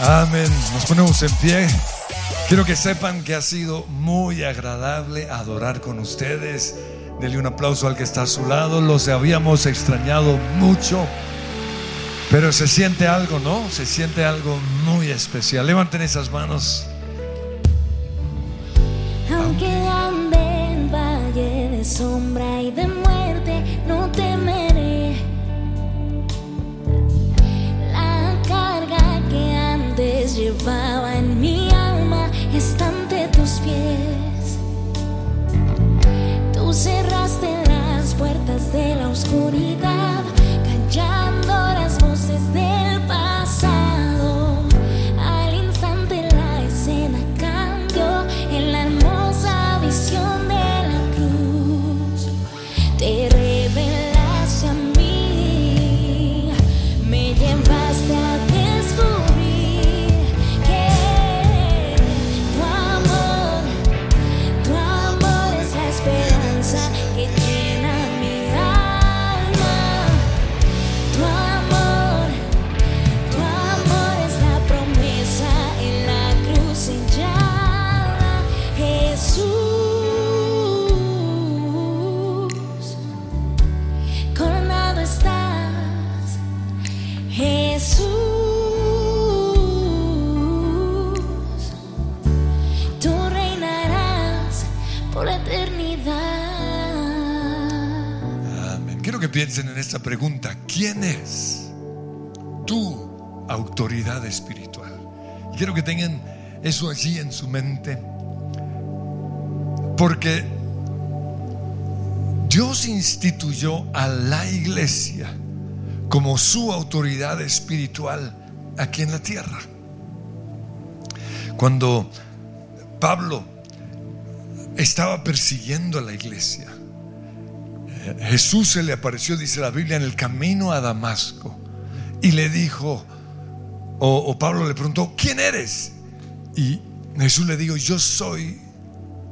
Amén. Nos ponemos en pie. Quiero que sepan que ha sido muy agradable adorar con ustedes. Denle un aplauso al que está a su lado. Los habíamos extrañado mucho. Pero se siente algo, ¿no? Se siente algo muy especial. Levanten esas manos. Aunque ande en valle de sombra y de muerte, no temeré. De la oscuridad, piensen en esta pregunta. ¿Quién es tu autoridad espiritual? Y quiero que tengan eso allí en su mente. Porque Dios instituyó a la iglesia como su autoridad espiritual aquí en la tierra. Cuando Pablo estaba persiguiendo a la iglesia, Jesús se le apareció, dice la Biblia, en el camino a Damasco y le dijo, o, Pablo le preguntó, ¿quién eres? Y Jesús le dijo, yo soy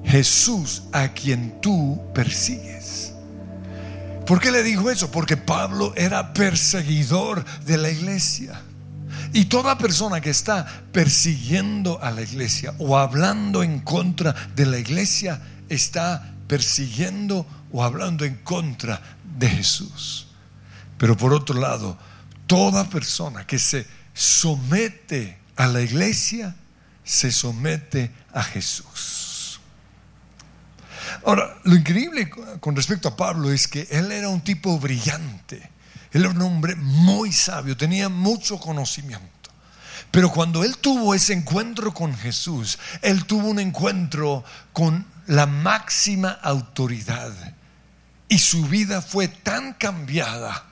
Jesús a quien tú persigues. ¿Por qué le dijo eso? Porque Pablo era perseguidor de la iglesia. Y toda persona que está persiguiendo a la iglesia o hablando en contra de la iglesia está persiguiendo o hablando en contra de Jesús. Pero por otro lado, toda persona que se somete a la iglesia se somete a Jesús. Ahora, lo increíble con respecto a Pablo es que él era un tipo brillante. Él era un hombre muy sabio, tenía mucho conocimiento. Pero cuando él tuvo ese encuentro con Jesús, él tuvo un encuentro con la máxima autoridad. Y su vida fue tan cambiada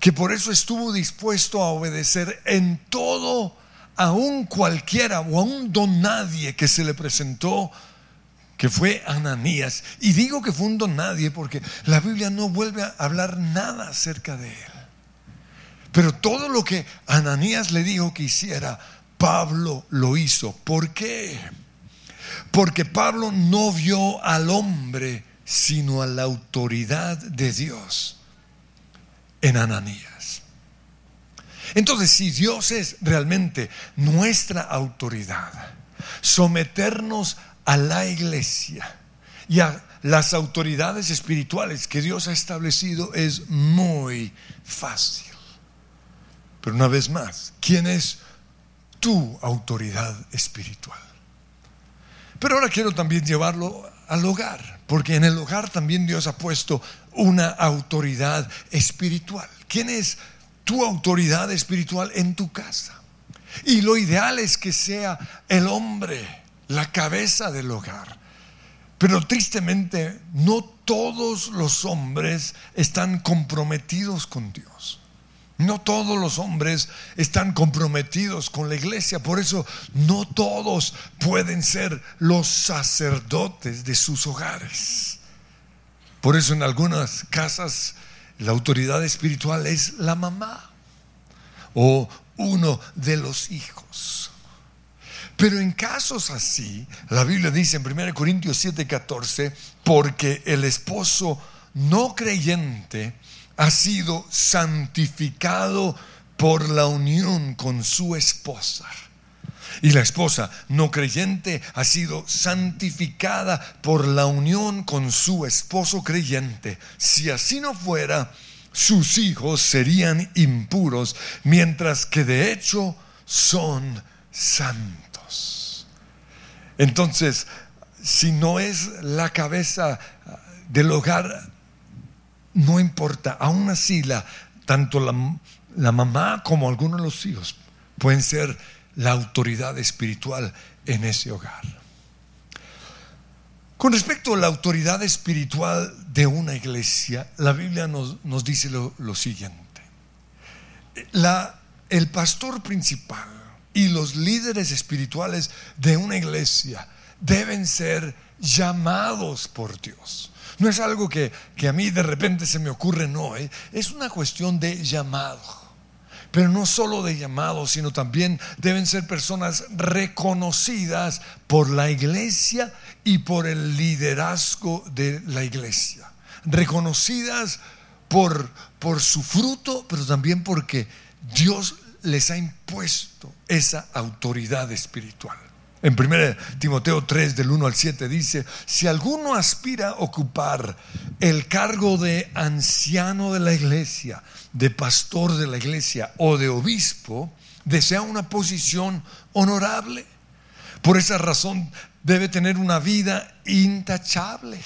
que por eso estuvo dispuesto a obedecer en todo, aun cualquiera o aun don nadie que se le presentó, que fue Ananías. Y digo que fue un don nadie porque la Biblia no vuelve a hablar nada acerca de él. Pero todo lo que Ananías le dijo que hiciera, Pablo lo hizo. ¿Por qué? Porque Pablo no vio al hombre, sino a la autoridad de Dios en Ananías. Entonces, si Dios es realmente nuestra autoridad, someternos a la iglesia y a las autoridades espirituales que Dios ha establecido es muy fácil. Pero una vez más, ¿quién es tu autoridad espiritual? Pero ahora quiero también llevarlo al hogar, porque en el hogar también Dios ha puesto una autoridad espiritual. ¿Quién es tu autoridad espiritual en tu casa? Y lo ideal es que sea el hombre, la cabeza del hogar. Pero tristemente no todos los hombres están comprometidos con Dios. No todos los hombres están comprometidos con la iglesia, por eso no todos pueden ser los sacerdotes de sus hogares. Por eso en algunas casas la autoridad espiritual es la mamá o uno de los hijos. Pero en casos así, la Biblia dice en 1 Corintios 7:14, porque el esposo no creyente ha sido santificado por la unión con su esposa. Y la esposa no creyente ha sido santificada por la unión con su esposo creyente. Si así no fuera, sus hijos serían impuros, mientras que de hecho son santos. Entonces, si no es la cabeza del hogar, no importa. Aún así, tanto la, mamá como algunos de los hijos pueden ser la autoridad espiritual en ese hogar. Con respecto a la autoridad espiritual de una iglesia, la Biblia nos, nos dice lo, lo siguiente. El pastor principal y los líderes espirituales de una iglesia deben ser llamados por Dios. No es algo que, que a mí de repente se me ocurre, no, ¿eh? es una cuestión de llamado. Pero no solo de llamado, sino también deben ser personas reconocidas por la iglesia y por el liderazgo de la iglesia. Reconocidas por, por su fruto, pero también porque Dios les ha impuesto esa autoridad espiritual. En 1 Timoteo 3 del 1 al 7 dice, si alguno aspira a ocupar el cargo de anciano de la iglesia, de pastor de la iglesia o de obispo, desea una posición honorable. Por esa razón debe tener una vida intachable.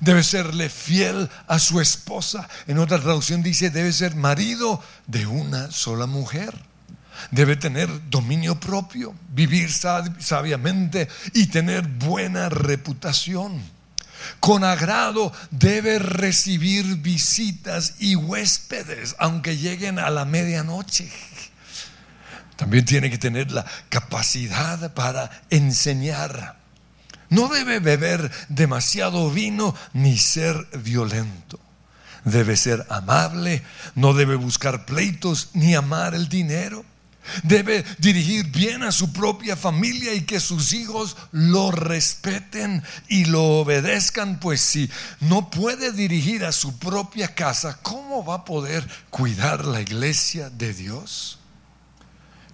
Debe serle fiel a su esposa. En otra traducción dice, debe ser marido de una sola mujer debe tener dominio propio, vivir sabiamente y tener buena reputación. Con agrado debe recibir visitas y huéspedes, aunque lleguen a la medianoche. También tiene que tener la capacidad para enseñar. No debe beber demasiado vino ni ser violento. Debe ser amable, no debe buscar pleitos ni amar el dinero. Debe dirigir bien a su propia familia y que sus hijos lo respeten y lo obedezcan, pues si no puede dirigir a su propia casa, ¿cómo va a poder cuidar la iglesia de Dios?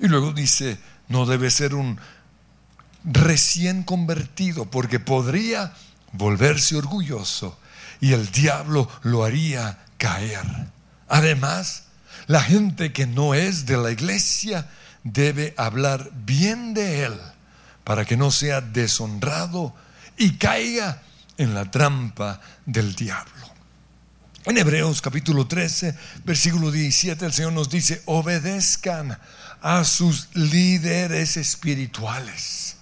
Y luego dice, no debe ser un recién convertido, porque podría volverse orgulloso y el diablo lo haría caer. Además, la gente que no es de la iglesia debe hablar bien de él para que no sea deshonrado y caiga en la trampa del diablo. En Hebreos capítulo 13, versículo 17, el Señor nos dice, obedezcan a sus líderes espirituales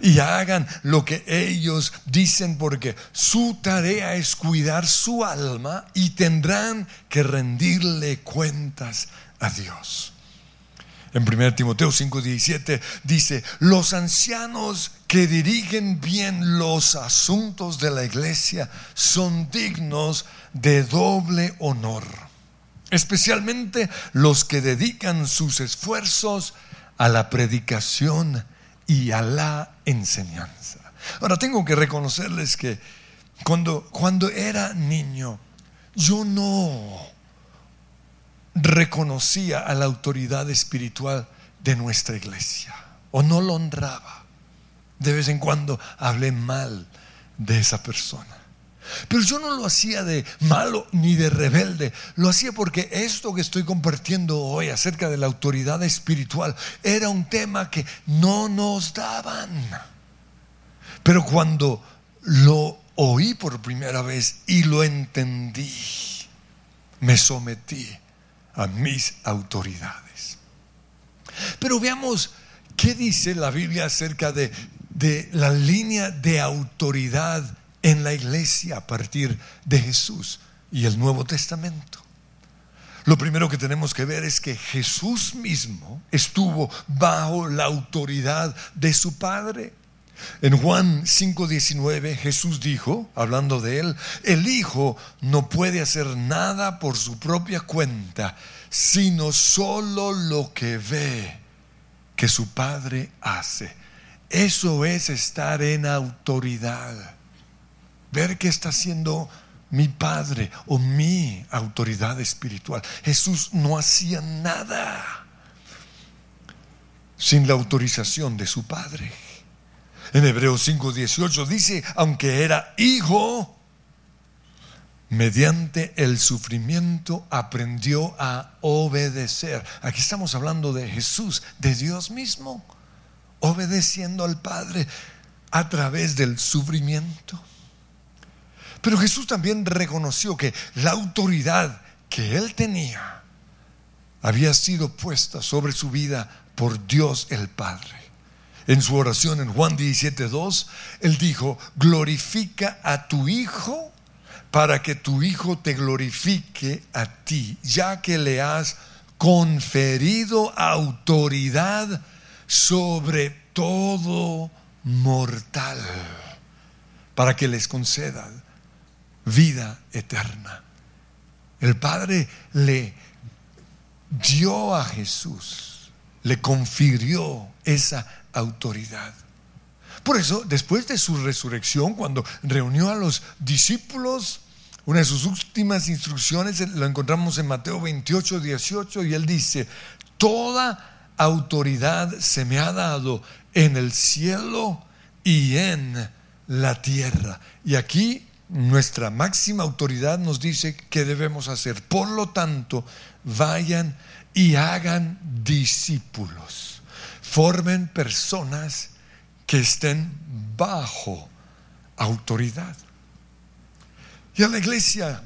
y hagan lo que ellos dicen porque su tarea es cuidar su alma y tendrán que rendirle cuentas a Dios. En 1 Timoteo 5:17 dice, los ancianos que dirigen bien los asuntos de la iglesia son dignos de doble honor, especialmente los que dedican sus esfuerzos a la predicación y a la enseñanza. Ahora tengo que reconocerles que cuando, cuando era niño, yo no reconocía a la autoridad espiritual de nuestra iglesia o no lo honraba. De vez en cuando hablé mal de esa persona. Pero yo no lo hacía de malo ni de rebelde, lo hacía porque esto que estoy compartiendo hoy acerca de la autoridad espiritual era un tema que no nos daban. Pero cuando lo oí por primera vez y lo entendí, me sometí a mis autoridades. Pero veamos qué dice la Biblia acerca de, de la línea de autoridad en la iglesia a partir de Jesús y el Nuevo Testamento. Lo primero que tenemos que ver es que Jesús mismo estuvo bajo la autoridad de su Padre. En Juan 5:19 Jesús dijo, hablando de él, el Hijo no puede hacer nada por su propia cuenta, sino solo lo que ve que su Padre hace. Eso es estar en autoridad ver qué está haciendo mi padre o mi autoridad espiritual. Jesús no hacía nada sin la autorización de su padre. En Hebreos 5:18 dice, aunque era hijo, mediante el sufrimiento aprendió a obedecer. Aquí estamos hablando de Jesús, de Dios mismo, obedeciendo al Padre a través del sufrimiento. Pero Jesús también reconoció que la autoridad que él tenía había sido puesta sobre su vida por Dios el Padre. En su oración en Juan 17:2, él dijo, glorifica a tu Hijo para que tu Hijo te glorifique a ti, ya que le has conferido autoridad sobre todo mortal, para que les conceda vida eterna. El Padre le dio a Jesús, le confirió esa autoridad. Por eso, después de su resurrección, cuando reunió a los discípulos, una de sus últimas instrucciones lo encontramos en Mateo 28, 18, y él dice, toda autoridad se me ha dado en el cielo y en la tierra. Y aquí nuestra máxima autoridad nos dice que debemos hacer. Por lo tanto, vayan y hagan discípulos. Formen personas que estén bajo autoridad. Y a la iglesia,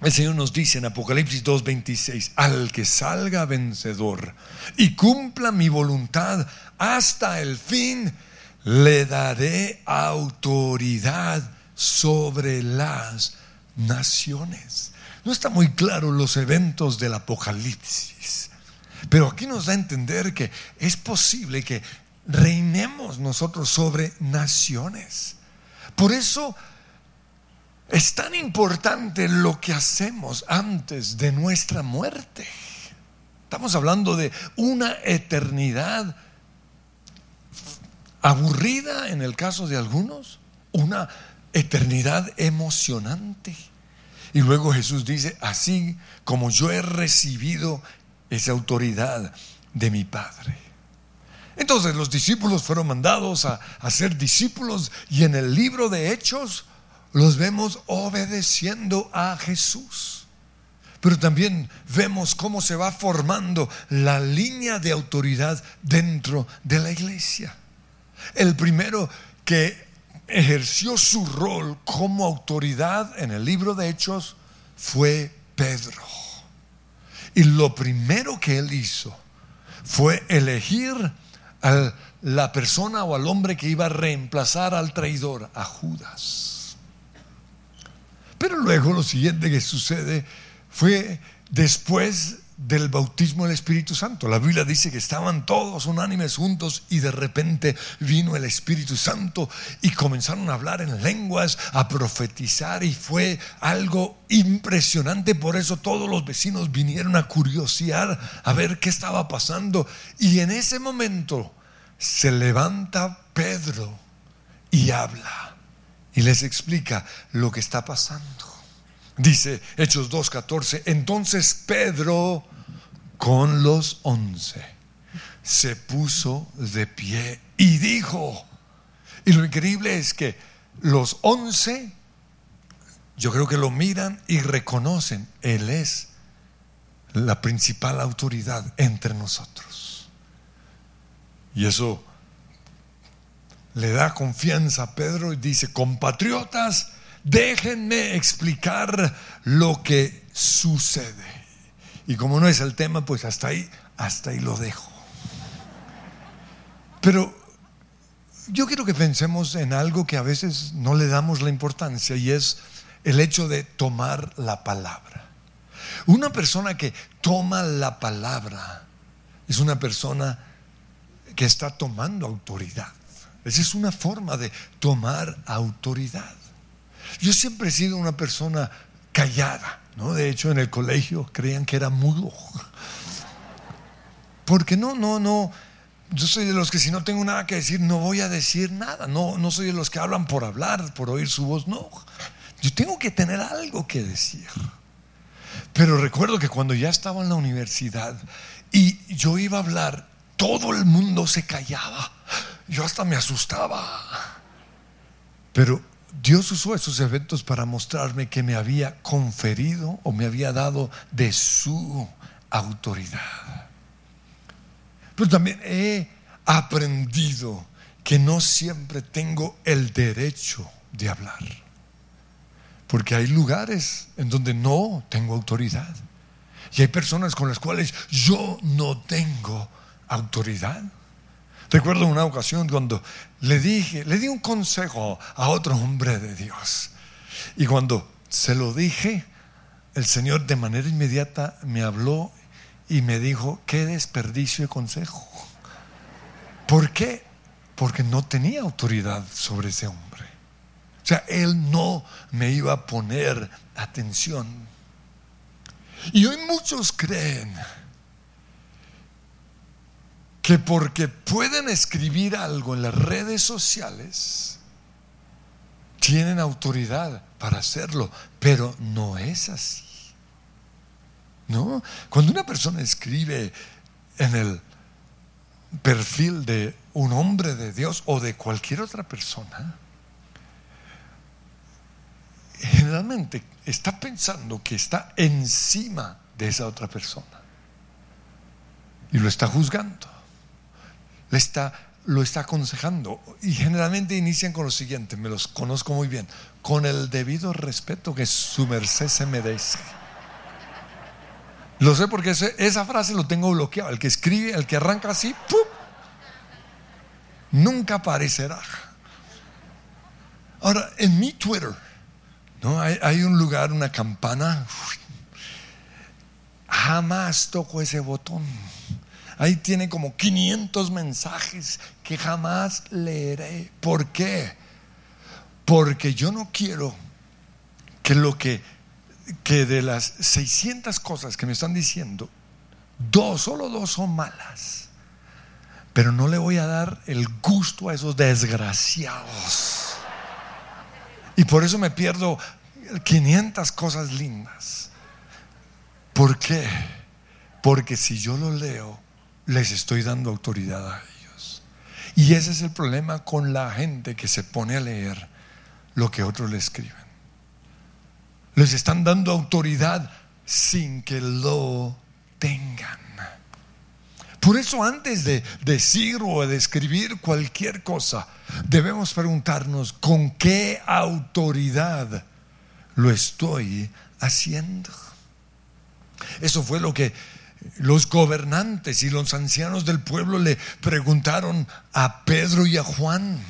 el Señor nos dice en Apocalipsis 2:26, al que salga vencedor y cumpla mi voluntad hasta el fin, le daré autoridad sobre las naciones. No está muy claro los eventos del Apocalipsis, pero aquí nos da a entender que es posible que reinemos nosotros sobre naciones. Por eso es tan importante lo que hacemos antes de nuestra muerte. Estamos hablando de una eternidad aburrida en el caso de algunos, una eternidad emocionante. Y luego Jesús dice, así como yo he recibido esa autoridad de mi Padre. Entonces los discípulos fueron mandados a, ser discípulos y en el libro de Hechos los vemos obedeciendo a Jesús. Pero también vemos cómo se va formando la línea de autoridad dentro de la iglesia. El primero que ejerció su rol como autoridad en el libro de Hechos fue Pedro. Y lo primero que él hizo fue elegir a la persona o al hombre que iba a reemplazar al traidor, a Judas. Pero luego lo siguiente que sucede fue después del bautismo del Espíritu Santo. La Biblia dice que estaban todos unánimes juntos y de repente vino el Espíritu Santo y comenzaron a hablar en lenguas, a profetizar y fue algo impresionante. Por eso todos los vecinos vinieron a curiosear a ver qué estaba pasando. Y en ese momento se levanta Pedro y habla y les explica lo que está pasando. Dice Hechos 2.14, entonces Pedro con los once se puso de pie y dijo, y lo increíble es que los once, yo creo que lo miran y reconocen, Él es la principal autoridad entre nosotros. Y eso le da confianza a Pedro y dice, compatriotas, déjenme explicar lo que sucede. Y como no es el tema, pues hasta ahí, hasta ahí lo dejo. Pero yo quiero que pensemos en algo que a veces no le damos la importancia y es el hecho de tomar la palabra. Una persona que toma la palabra es una persona que está tomando autoridad. Esa es una forma de tomar autoridad. Yo siempre he sido una persona callada, ¿no? De hecho, en el colegio creían que era mudo. Porque no, no, no. Yo soy de los que si no tengo nada que decir, no voy a decir nada. No, no soy de los que hablan por hablar, por oír su voz. No. Yo tengo que tener algo que decir. Pero recuerdo que cuando ya estaba en la universidad y yo iba a hablar, todo el mundo se callaba. Yo hasta me asustaba. Pero Dios usó esos eventos para mostrarme que me había conferido o me había dado de su autoridad. Pero también he aprendido que no siempre tengo el derecho de hablar. Porque hay lugares en donde no tengo autoridad. Y hay personas con las cuales yo no tengo autoridad. Recuerdo una ocasión cuando le dije, le di un consejo a otro hombre de Dios. Y cuando se lo dije, el Señor de manera inmediata me habló y me dijo, qué desperdicio de consejo. ¿Por qué? Porque no tenía autoridad sobre ese hombre. O sea, él no me iba a poner atención. Y hoy muchos creen que porque pueden escribir algo en las redes sociales, tienen autoridad para hacerlo, pero no es así. ¿No? Cuando una persona escribe en el perfil de un hombre de Dios o de cualquier otra persona, generalmente está pensando que está encima de esa otra persona y lo está juzgando le está, lo está aconsejando. Y generalmente inician con lo siguiente, me los conozco muy bien, con el debido respeto que su merced se merece. Lo sé porque esa frase lo tengo bloqueado. El que escribe, el que arranca así, nunca aparecerá. Ahora, en mi Twitter, ¿no? hay un lugar, una campana. jamás toco ese botón. Ahí tiene como 500 mensajes que jamás leeré. ¿Por qué? Porque yo no quiero que lo que, que de las 600 cosas que me están diciendo, dos, solo dos son malas. Pero no le voy a dar el gusto a esos desgraciados. Y por eso me pierdo 500 cosas lindas. ¿Por qué? Porque si yo lo leo, les estoy dando autoridad a ellos. Y ese es el problema con la gente que se pone a leer lo que otros le escriben. Les están dando autoridad sin que lo tengan. Por eso antes de decir o de escribir cualquier cosa, debemos preguntarnos con qué autoridad lo estoy haciendo. Eso fue lo que los gobernantes y los ancianos del pueblo le preguntaron a Pedro y a Juan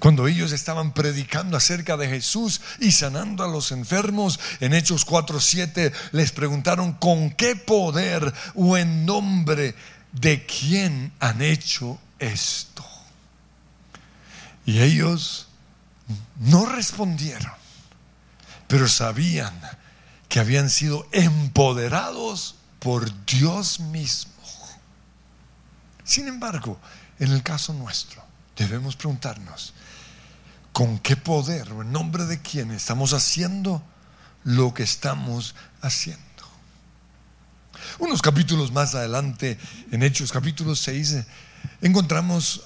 cuando ellos estaban predicando acerca de Jesús y sanando a los enfermos, en Hechos 4:7 les preguntaron con qué poder o en nombre de quién han hecho esto. Y ellos no respondieron, pero sabían que habían sido empoderados por Dios mismo. Sin embargo, en el caso nuestro, debemos preguntarnos, ¿con qué poder o en nombre de quién estamos haciendo lo que estamos haciendo? Unos capítulos más adelante, en Hechos capítulo 6, encontramos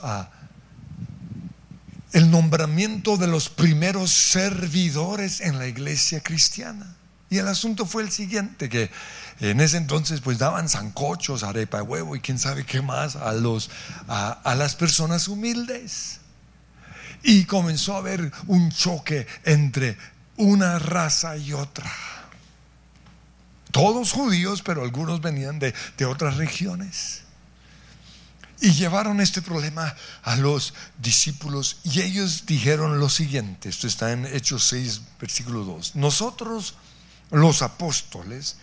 el nombramiento de los primeros servidores en la iglesia cristiana. Y el asunto fue el siguiente, que en ese entonces pues daban zancochos, arepa de huevo y quién sabe qué más a, los, a, las personas humildes. Y comenzó a haber un choque entre una raza y otra. Todos judíos, pero algunos venían de, de otras regiones. Y llevaron este problema a los discípulos y ellos dijeron lo siguiente, esto está en Hechos 6, versículo 2, nosotros los apóstoles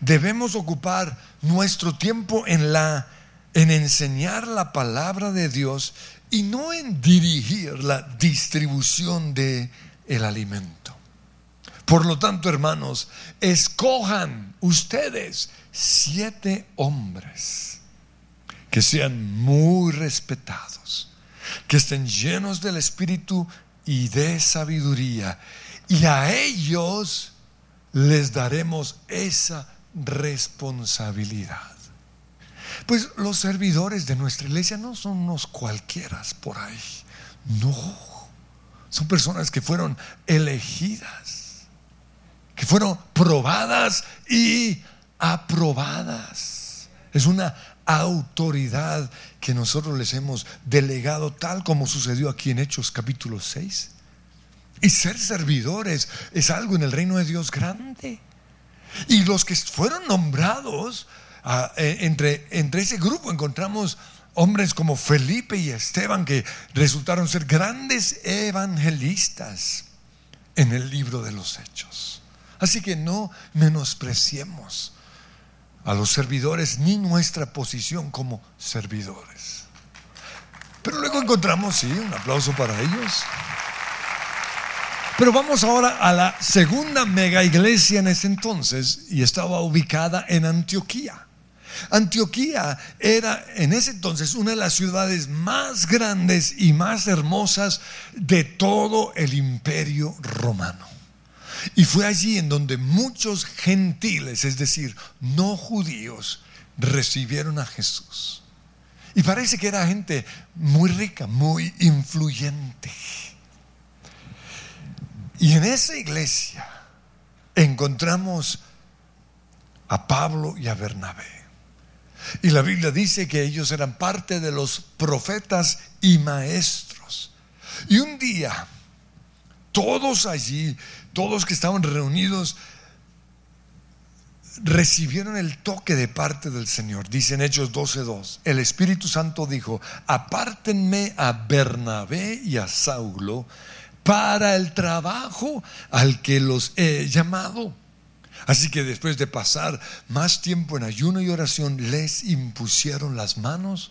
debemos ocupar nuestro tiempo en la en enseñar la palabra de Dios y no en dirigir la distribución de el alimento. Por lo tanto, hermanos, escojan ustedes siete hombres que sean muy respetados, que estén llenos del espíritu y de sabiduría, y a ellos les daremos esa responsabilidad. Pues los servidores de nuestra iglesia no son unos cualquieras por ahí. No. Son personas que fueron elegidas, que fueron probadas y aprobadas. Es una autoridad que nosotros les hemos delegado tal como sucedió aquí en Hechos capítulo 6. Y ser servidores es algo en el reino de Dios grande. Y los que fueron nombrados, ah, eh, entre, entre ese grupo encontramos hombres como Felipe y Esteban que resultaron ser grandes evangelistas en el libro de los hechos. Así que no menospreciemos a los servidores ni nuestra posición como servidores. Pero luego encontramos, sí, un aplauso para ellos. Pero vamos ahora a la segunda mega iglesia en ese entonces y estaba ubicada en Antioquía. Antioquía era en ese entonces una de las ciudades más grandes y más hermosas de todo el imperio romano. Y fue allí en donde muchos gentiles, es decir, no judíos, recibieron a Jesús. Y parece que era gente muy rica, muy influyente. Y en esa iglesia encontramos a Pablo y a Bernabé. Y la Biblia dice que ellos eran parte de los profetas y maestros. Y un día, todos allí, todos que estaban reunidos, recibieron el toque de parte del Señor. Dice en Hechos 12:2, el Espíritu Santo dijo, apártenme a Bernabé y a Saulo para el trabajo al que los he llamado. Así que después de pasar más tiempo en ayuno y oración, les impusieron las manos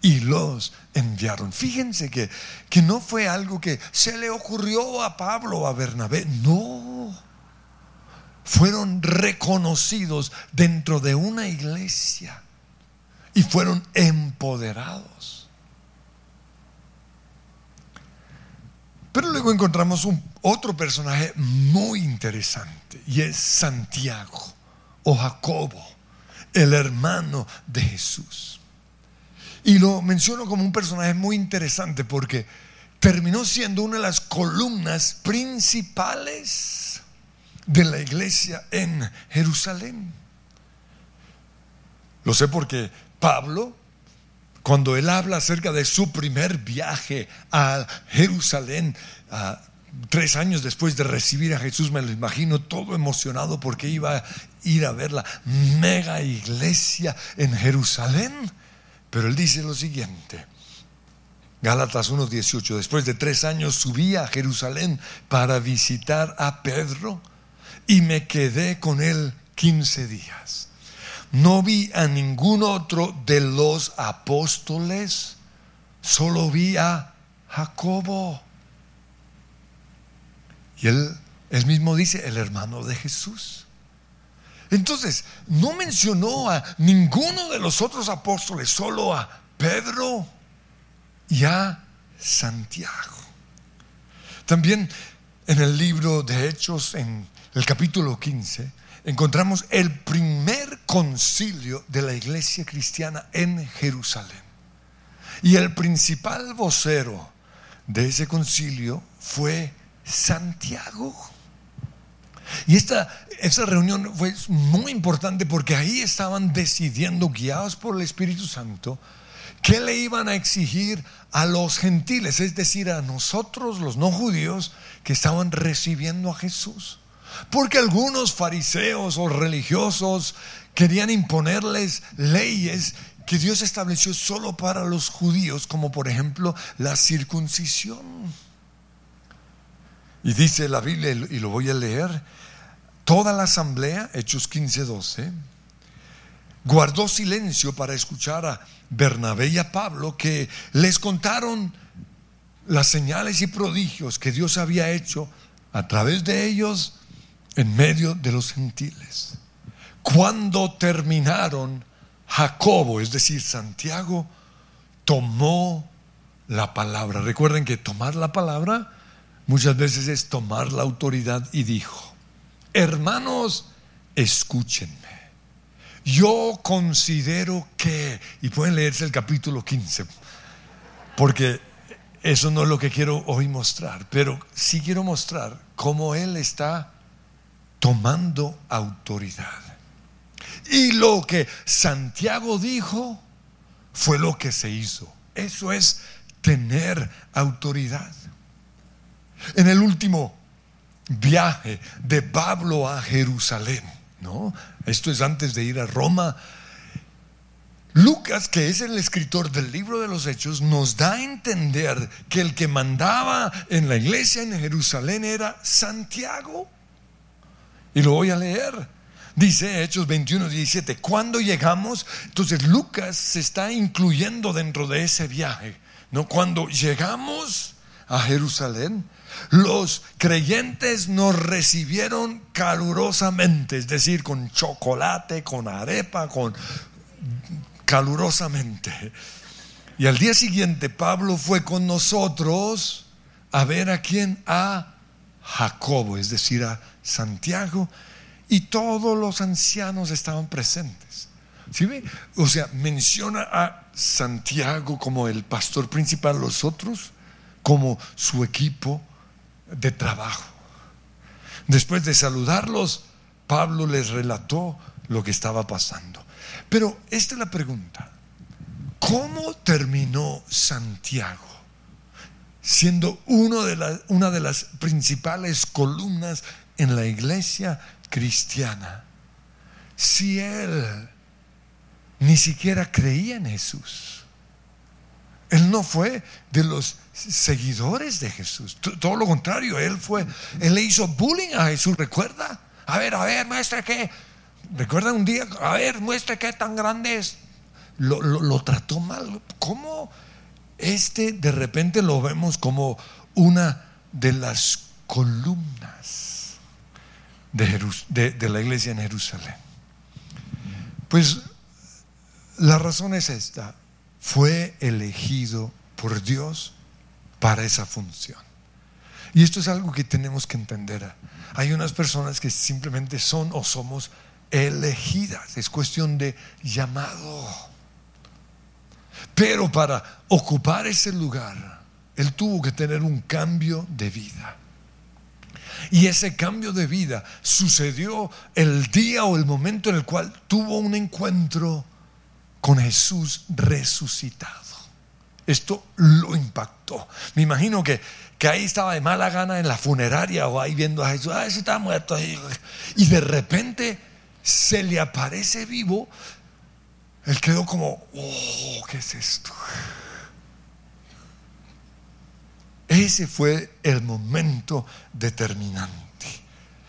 y los enviaron. Fíjense que, que no fue algo que se le ocurrió a Pablo o a Bernabé, no. Fueron reconocidos dentro de una iglesia y fueron empoderados. Pero luego encontramos un, otro personaje muy interesante y es Santiago o Jacobo, el hermano de Jesús. Y lo menciono como un personaje muy interesante porque terminó siendo una de las columnas principales de la iglesia en Jerusalén. Lo sé porque Pablo cuando él habla acerca de su primer viaje a Jerusalén, tres años después de recibir a Jesús, me lo imagino todo emocionado porque iba a ir a ver la mega iglesia en Jerusalén. Pero él dice lo siguiente. Gálatas 1.18, después de tres años subí a Jerusalén para visitar a Pedro y me quedé con él 15 días no vi a ningún otro de los apóstoles, solo vi a Jacobo. Y él, él mismo dice, el hermano de Jesús. Entonces, no mencionó a ninguno de los otros apóstoles, solo a Pedro y a Santiago. También en el libro de Hechos, en el capítulo 15, encontramos el primer concilio de la iglesia cristiana en Jerusalén. Y el principal vocero de ese concilio fue Santiago. Y esta, reunión fue muy importante porque ahí estaban decidiendo, guiados por el Espíritu Santo, qué le iban a exigir a los gentiles, es decir, a nosotros, los no judíos, que estaban recibiendo a Jesús. Porque algunos fariseos o religiosos querían imponerles leyes que Dios estableció solo para los judíos, como por ejemplo la circuncisión. Y dice la Biblia, y lo voy a leer, toda la asamblea, Hechos 15, 12, guardó silencio para escuchar a Bernabé y a Pablo que les contaron las señales y prodigios que Dios había hecho a través de ellos en medio de los gentiles. Cuando terminaron, Jacobo, es decir, Santiago, tomó la palabra. Recuerden que tomar la palabra muchas veces es tomar la autoridad y dijo, hermanos, escúchenme. yo considero que, y pueden leerse el capítulo 15, porque eso no es lo que quiero hoy mostrar, pero sí quiero mostrar cómo Él está tomando autoridad. Y lo que Santiago dijo fue lo que se hizo. Eso es tener autoridad. En el último viaje de Pablo a Jerusalén, ¿no? Esto es antes de ir a Roma. Lucas, que es el escritor del libro de los Hechos, nos da a entender que el que mandaba en la iglesia en Jerusalén era Santiago. Y lo voy a leer. Dice Hechos 21, 17, cuando llegamos, entonces Lucas se está incluyendo dentro de ese viaje. ¿no? Cuando llegamos a Jerusalén, los creyentes nos recibieron calurosamente, es decir, con chocolate, con arepa, con calurosamente. Y al día siguiente Pablo fue con nosotros a ver a quién, a Jacobo, es decir, a Santiago, y todos los ancianos estaban presentes. ¿Sí ve? O sea, menciona a Santiago como el pastor principal, los otros como su equipo de trabajo. Después de saludarlos, Pablo les relató lo que estaba pasando. Pero esta es la pregunta. ¿Cómo terminó Santiago? Siendo uno de una de las principales columnas en la iglesia cristiana. Si él ni siquiera creía en Jesús. Él no fue de los seguidores de Jesús. Todo lo contrario, él fue, él le hizo bullying a Jesús, ¿recuerda? A ver, a ver, muestra que, recuerda un día, a ver, muestra qué tan grande es. Lo, lo trató mal. ¿Cómo este de repente lo vemos como una de las columnas de, de la iglesia en Jerusalén? Pues la razón es esta. Fue elegido por Dios para esa función. Y esto es algo que tenemos que entender. Hay unas personas que simplemente son o somos elegidas. Es cuestión de llamado. Pero para ocupar ese lugar, Él tuvo que tener un cambio de vida. Y ese cambio de vida sucedió el día o el momento en el cual tuvo un encuentro con Jesús resucitado. Esto lo impactó. Me imagino que, que ahí estaba de mala gana en la funeraria o ahí viendo a Jesús, ah, ese está muerto. Y de repente se le aparece vivo. Él quedó como, oh, ¿qué es esto? Ese fue el momento determinante.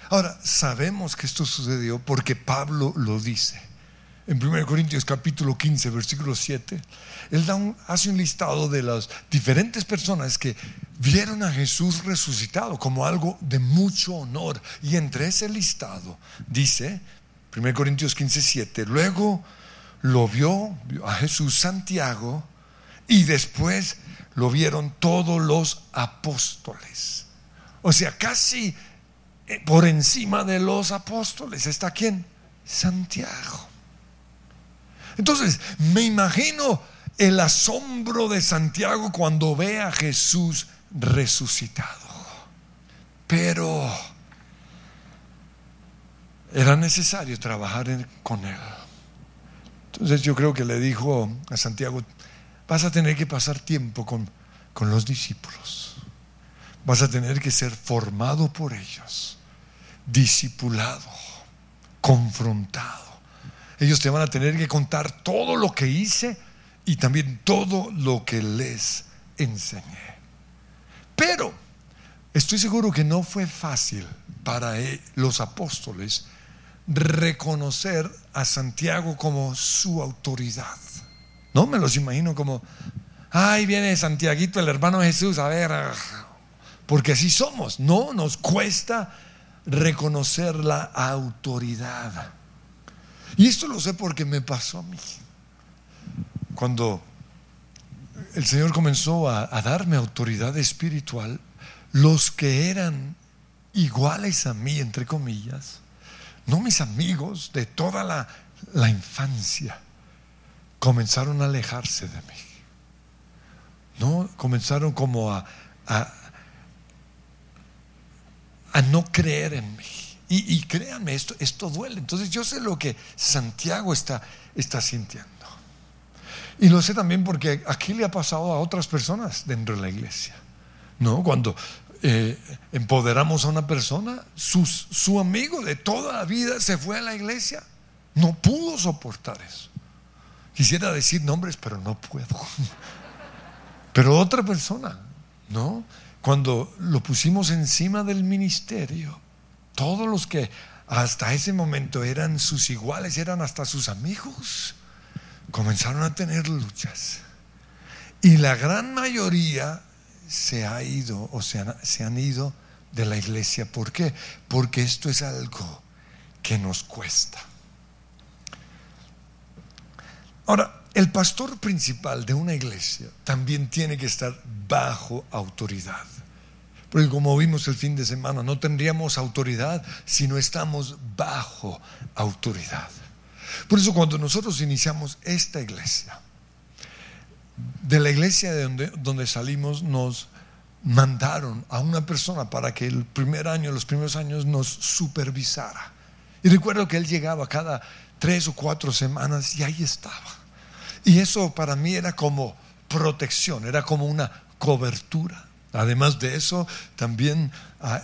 Ahora, sabemos que esto sucedió porque Pablo lo dice. En 1 Corintios capítulo 15, versículo 7, él hace un listado de las diferentes personas que vieron a Jesús resucitado como algo de mucho honor. Y entre ese listado dice, 1 Corintios 15, 7, luego lo vio a Jesús Santiago y después lo vieron todos los apóstoles. O sea, casi eh, por encima de los apóstoles está quién? Santiago. Entonces, me imagino el asombro de Santiago cuando ve a Jesús resucitado. Pero era necesario trabajar con él. Entonces yo creo que le dijo a Santiago, vas a tener que pasar tiempo con, con los discípulos. Vas a tener que ser formado por ellos, discipulado, confrontado ellos te van a tener que contar todo lo que hice y también todo lo que les enseñé. Pero estoy seguro que no fue fácil para e, los apóstoles reconocer a Santiago como su autoridad. No me los imagino como, ay, viene Santiaguito, el hermano Jesús, a ver, porque así somos. No, nos cuesta reconocer la autoridad. Y esto lo sé porque me pasó a mí. Cuando el Señor comenzó a, darme autoridad espiritual, los que eran iguales a mí, entre comillas, no mis amigos de toda la la infancia, comenzaron a alejarse de mí. ¿No? Comenzaron como a, a, no creer en mí. Y, y, créanme, esto, esto duele. Entonces yo sé lo que Santiago está, está sintiendo. Y lo sé también porque aquí le ha pasado a otras personas dentro de la iglesia. ¿No? Cuando eh, empoderamos a una persona, su amigo de toda la vida se fue a la iglesia, no pudo soportar eso. Quisiera decir nombres, pero no puedo. Pero otra persona, ¿no? Cuando lo pusimos encima del ministerio, todos los que hasta ese momento eran sus iguales, eran hasta sus amigos, comenzaron a tener luchas. Y la gran mayoría se ha ido o se han, se han ido de la iglesia. ¿Por qué? Porque esto es algo que nos cuesta. Ahora, el pastor principal de una iglesia también tiene que estar bajo autoridad. Porque como vimos el fin de semana, no tendríamos autoridad si no estamos bajo autoridad. Por eso cuando nosotros iniciamos esta iglesia, de la iglesia de donde, donde salimos nos mandaron a una persona para que el primer año, los primeros años nos supervisara. Y recuerdo que él llegaba cada tres o cuatro semanas y ahí estaba. Y eso para mí era como protección, era como una cobertura. Además de eso, también ah,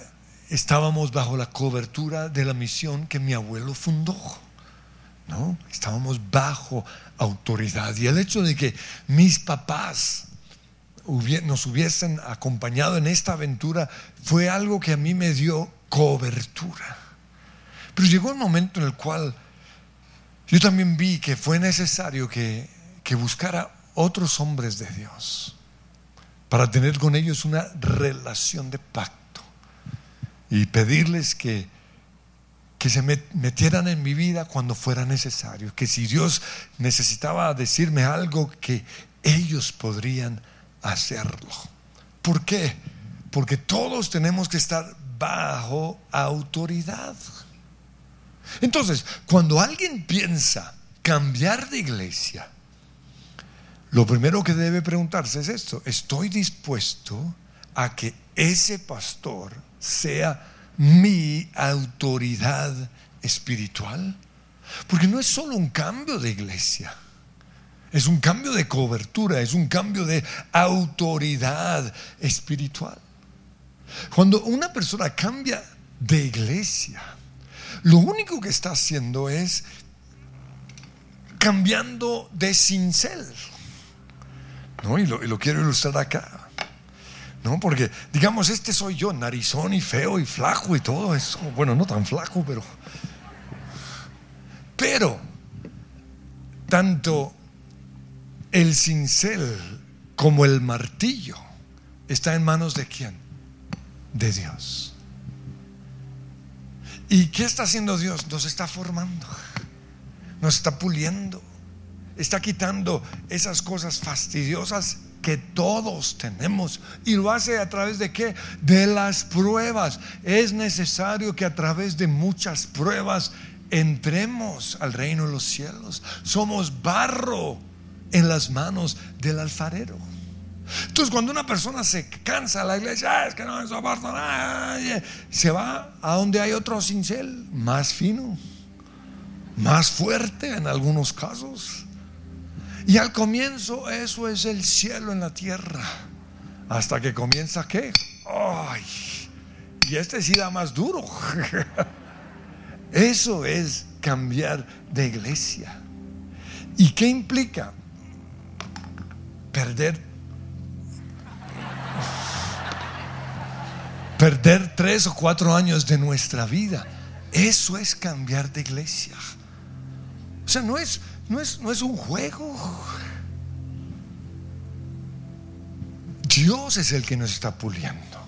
estábamos bajo la cobertura de la misión que mi abuelo fundó. ¿no? Estábamos bajo autoridad. Y el hecho de que mis papás nos hubiesen acompañado en esta aventura fue algo que a mí me dio cobertura. Pero llegó un momento en el cual yo también vi que fue necesario que, que buscara otros hombres de Dios para tener con ellos una relación de pacto y pedirles que que se metieran en mi vida cuando fuera necesario, que si Dios necesitaba decirme algo, que ellos podrían hacerlo. ¿Por qué? Porque todos tenemos que estar bajo autoridad. Entonces, cuando alguien piensa cambiar de iglesia, lo primero que debe preguntarse es esto, ¿estoy dispuesto a que ese pastor sea mi autoridad espiritual. Porque no es solo un cambio de iglesia, es un cambio de cobertura, es un cambio de autoridad espiritual. Cuando una persona cambia de iglesia, lo único que está haciendo es cambiando de cincel. ¿No? Y, lo, quiero ilustrar acá. ¿no? Porque, digamos, este soy yo, narizón y feo y flaco y todo eso. Bueno, no tan flaco, pero. Pero, tanto el cincel como el martillo está en manos de quién? De Dios. ¿Y qué está haciendo Dios? Nos está formando, nos está puliendo, está quitando esas cosas fastidiosas que todos tenemos. Y lo hace a través de qué? De las pruebas. Es necesario que a través de muchas pruebas entremos al reino de los cielos. Somos barro en las manos del alfarero. Entonces, cuando una persona se cansa de la iglesia, ah, es que no soporto nada, se va a donde hay otro cincel más fino, más fuerte en algunos casos. Y al comienzo eso es el cielo en la tierra. Hasta que comienza qué? Ay, y este sí da más duro. Eso es cambiar de iglesia. ¿Y qué implica? Perder perder tres o cuatro años de nuestra vida. Eso es cambiar de iglesia. O sea, no es, no es, no es un juego. Dios es el que nos está puliendo.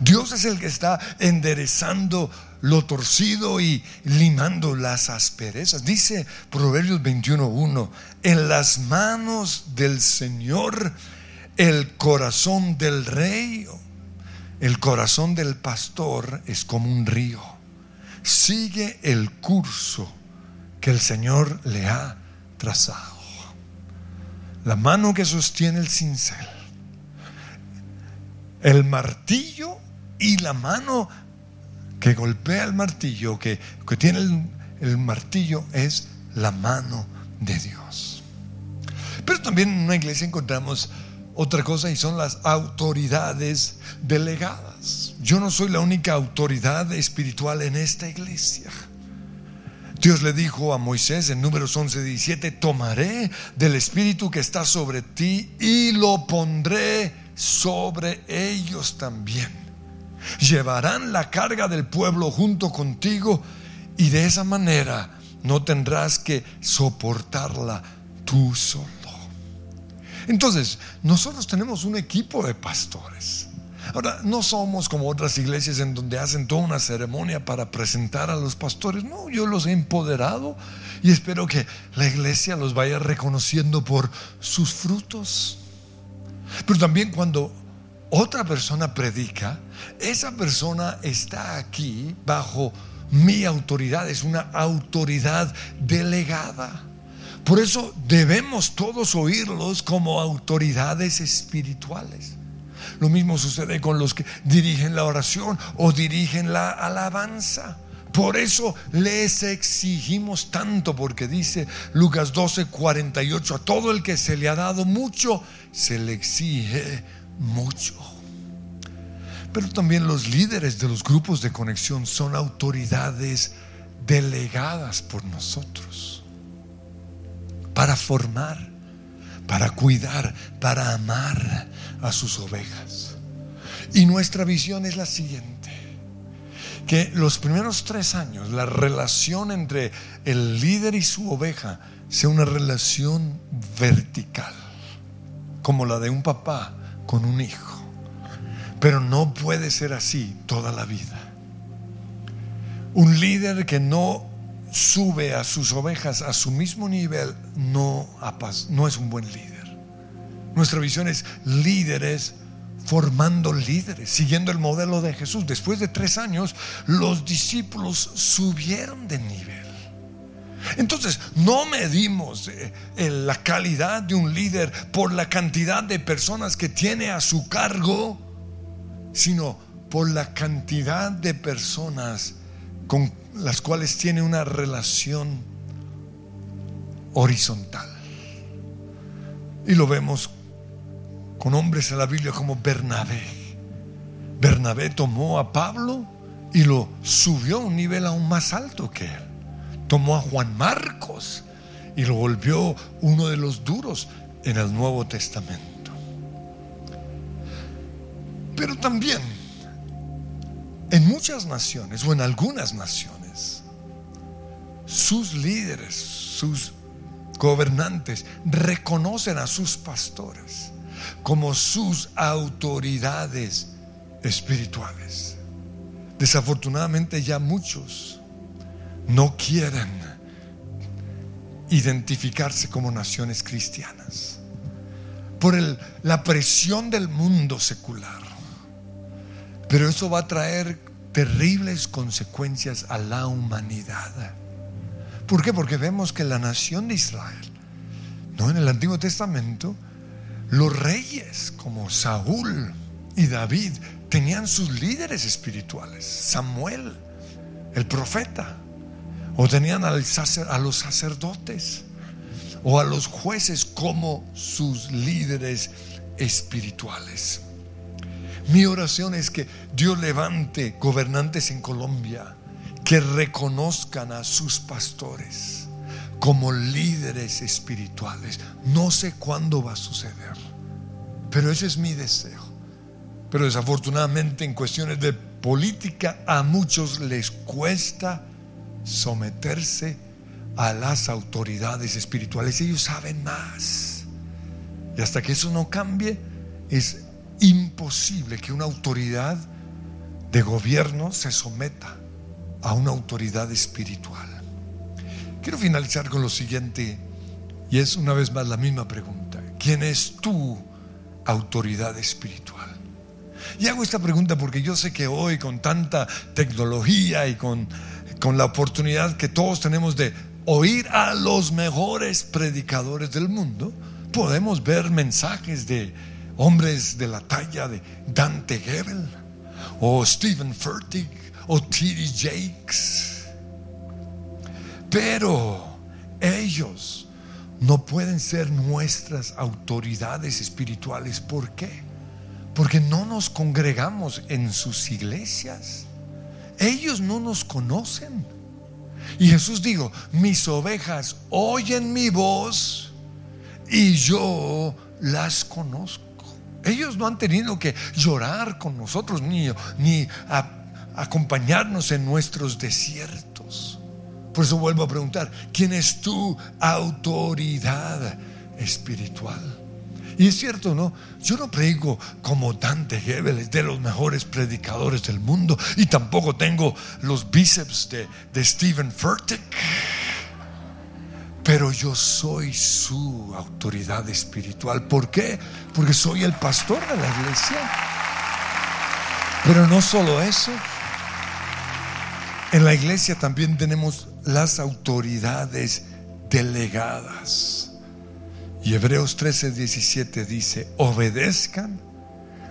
Dios es el que está enderezando lo torcido y limando las asperezas. Dice Proverbios 21.1, en las manos del Señor el corazón del rey, el corazón del pastor es como un río. Sigue el curso que el Señor le ha trazado. La mano que sostiene el cincel, el martillo y la mano que golpea el martillo, que, tiene el, el martillo, es la mano de Dios. Pero también en una iglesia encontramos otra cosa y son las autoridades delegadas. Yo no soy la única autoridad espiritual en esta iglesia. Dios le dijo a Moisés en números 11, 17, tomaré del espíritu que está sobre ti y lo pondré sobre ellos también. Llevarán la carga del pueblo junto contigo y de esa manera no tendrás que soportarla tú solo. Entonces, nosotros tenemos un equipo de pastores. Ahora, no somos como otras iglesias en donde hacen toda una ceremonia para presentar a los pastores. No, yo los he empoderado y espero que la iglesia los vaya reconociendo por sus frutos. Pero también cuando otra persona predica, esa persona está aquí bajo mi autoridad, es una autoridad delegada. Por eso debemos todos oírlos como autoridades espirituales. Lo mismo sucede con los que dirigen la oración o dirigen la alabanza. Por eso les exigimos tanto, porque dice Lucas 12, 48, a todo el que se le ha dado mucho, se le exige mucho. Pero también los líderes de los grupos de conexión son autoridades delegadas por nosotros para formar, para cuidar, para amar a sus ovejas. Y nuestra visión es la siguiente, que los primeros tres años la relación entre el líder y su oveja sea una relación vertical, como la de un papá con un hijo. Pero no puede ser así toda la vida. Un líder que no sube a sus ovejas a su mismo nivel, no, no es un buen líder. Nuestra visión es líderes formando líderes, siguiendo el modelo de Jesús. Después de tres años, los discípulos subieron de nivel. Entonces, no medimos eh, la calidad de un líder por la cantidad de personas que tiene a su cargo, sino por la cantidad de personas con las cuales tiene una relación horizontal. Y lo vemos con hombres en la Biblia como Bernabé. Bernabé tomó a Pablo y lo subió a un nivel aún más alto que él. Tomó a Juan Marcos y lo volvió uno de los duros en el Nuevo Testamento. Pero también en muchas naciones o en algunas naciones, sus líderes, sus gobernantes reconocen a sus pastores como sus autoridades espirituales. Desafortunadamente ya muchos no quieren identificarse como naciones cristianas por la presión del mundo secular pero eso va a traer terribles consecuencias a la humanidad. ¿Por qué? Porque vemos que la nación de Israel, no en el Antiguo Testamento, los reyes como Saúl y David tenían sus líderes espirituales, Samuel, el profeta, o tenían a los sacerdotes o a los jueces como sus líderes espirituales. Mi oración es que Dios levante gobernantes en Colombia que reconozcan a sus pastores como líderes espirituales. No sé cuándo va a suceder, pero ese es mi deseo. Pero desafortunadamente en cuestiones de política a muchos les cuesta someterse a las autoridades espirituales. Ellos saben más. Y hasta que eso no cambie, es imposible que una autoridad de gobierno se someta a una autoridad espiritual. Quiero finalizar con lo siguiente, y es una vez más la misma pregunta. ¿Quién es tu autoridad espiritual? Y hago esta pregunta porque yo sé que hoy con tanta tecnología y con, con la oportunidad que todos tenemos de oír a los mejores predicadores del mundo, podemos ver mensajes de hombres de la talla de Dante Gebel o Stephen Furtick o T.D. Jakes. Pero ellos no pueden ser nuestras autoridades espirituales. ¿Por qué? Porque no nos congregamos en sus iglesias. Ellos no nos conocen. Y Jesús dijo, mis ovejas oyen mi voz y yo las conozco. Ellos no han tenido que llorar con nosotros ni, ni acompañarnos en nuestros desiertos. Por eso vuelvo a preguntar, ¿quién es tu autoridad espiritual? Y es cierto, ¿no? Yo no predico como Dante Hebel, de los mejores predicadores del mundo. Y tampoco tengo los bíceps de, de Stephen Furtick. Pero yo soy su autoridad espiritual. ¿Por qué? Porque soy el pastor de la iglesia. Pero no solo eso. En la iglesia también tenemos las autoridades delegadas. Y Hebreos 13, 17 dice, obedezcan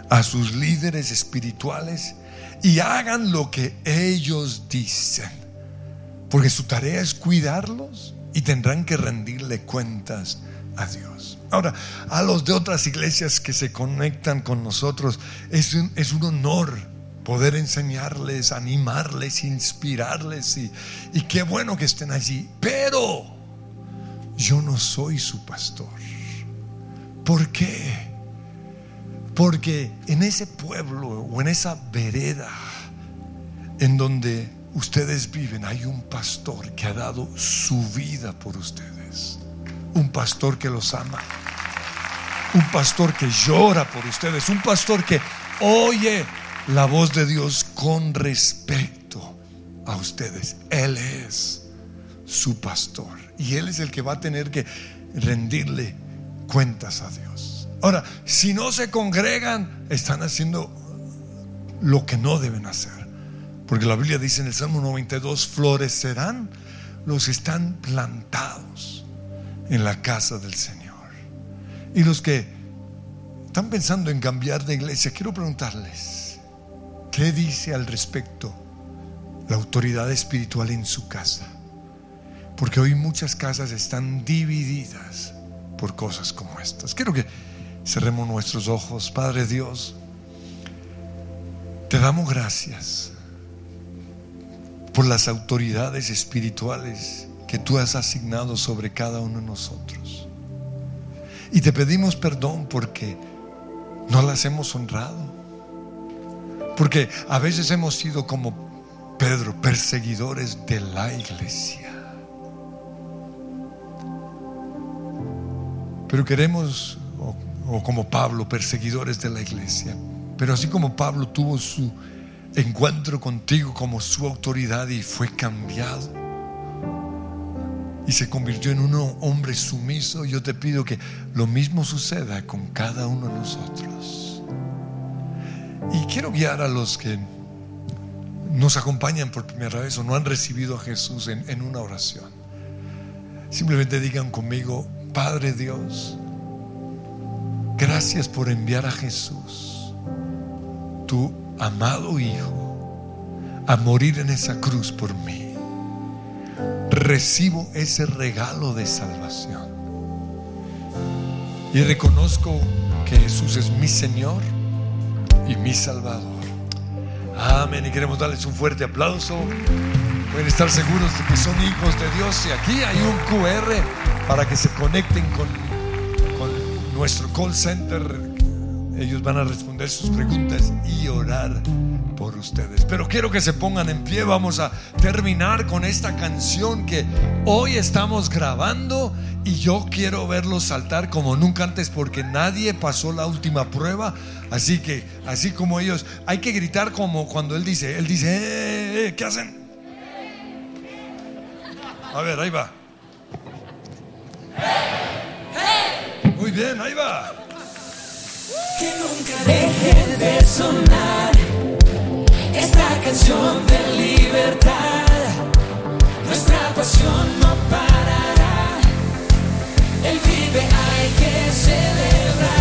a sus líderes espirituales y hagan lo que ellos dicen. Porque su tarea es cuidarlos y tendrán que rendirle cuentas a Dios. Ahora, a los de otras iglesias que se conectan con nosotros, es un, es un honor poder enseñarles, animarles, inspirarles y, y qué bueno que estén allí. Pero yo no soy su pastor. ¿Por qué? Porque en ese pueblo o en esa vereda en donde ustedes viven hay un pastor que ha dado su vida por ustedes. Un pastor que los ama. Un pastor que llora por ustedes. Un pastor que oye la voz de Dios con respecto a ustedes. Él es su pastor. Y Él es el que va a tener que rendirle cuentas a Dios. Ahora, si no se congregan, están haciendo lo que no deben hacer. Porque la Biblia dice en el Salmo 92, florecerán los que están plantados en la casa del Señor. Y los que están pensando en cambiar de iglesia, quiero preguntarles, ¿qué dice al respecto la autoridad espiritual en su casa? Porque hoy muchas casas están divididas por cosas como estas. Quiero que cerremos nuestros ojos. Padre Dios, te damos gracias por las autoridades espirituales que tú has asignado sobre cada uno de nosotros. Y te pedimos perdón porque no las hemos honrado. Porque a veces hemos sido como Pedro, perseguidores de la iglesia. Pero queremos, o, como Pablo, perseguidores de la iglesia. Pero así como Pablo tuvo su encuentro contigo como su autoridad y fue cambiado y se convirtió en un hombre sumiso, yo te pido que lo mismo suceda con cada uno de nosotros. Y quiero guiar a los que nos acompañan por primera vez o no han recibido a Jesús en, una oración. Simplemente digan conmigo, Padre Dios, gracias por enviar a Jesús, tu amado Hijo, a morir en esa cruz por mí. Recibo ese regalo de salvación. Y reconozco que Jesús es mi Señor y mi Salvador. Amén. Y queremos darles un fuerte aplauso. Pueden estar seguros de que son hijos de Dios. Y aquí hay un QR para que se conecten con, nuestro call center. Ellos van a responder sus preguntas y orar por ustedes. Pero quiero que se pongan en pie. Vamos a terminar con esta canción que hoy estamos grabando y yo quiero verlos saltar como nunca antes porque nadie pasó la última prueba. Así que, así como ellos, hay que gritar como cuando él dice, él dice, eh, eh, ¿qué hacen? A ver, ahí va. Muy bien, ahí va. Que nunca deje de sonar esta canción de libertad. Nuestra pasión no parará. El vive hay que celebrar.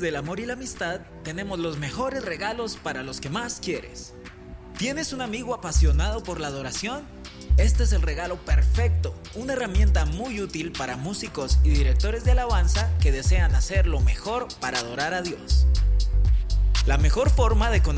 Del Amor y la Amistad tenemos los mejores regalos para los que más quieres. ¿Tienes un amigo apasionado por la adoración? Este es el regalo perfecto, una herramienta muy útil para músicos y directores de alabanza que desean hacer lo mejor para adorar a Dios. La mejor forma de conocer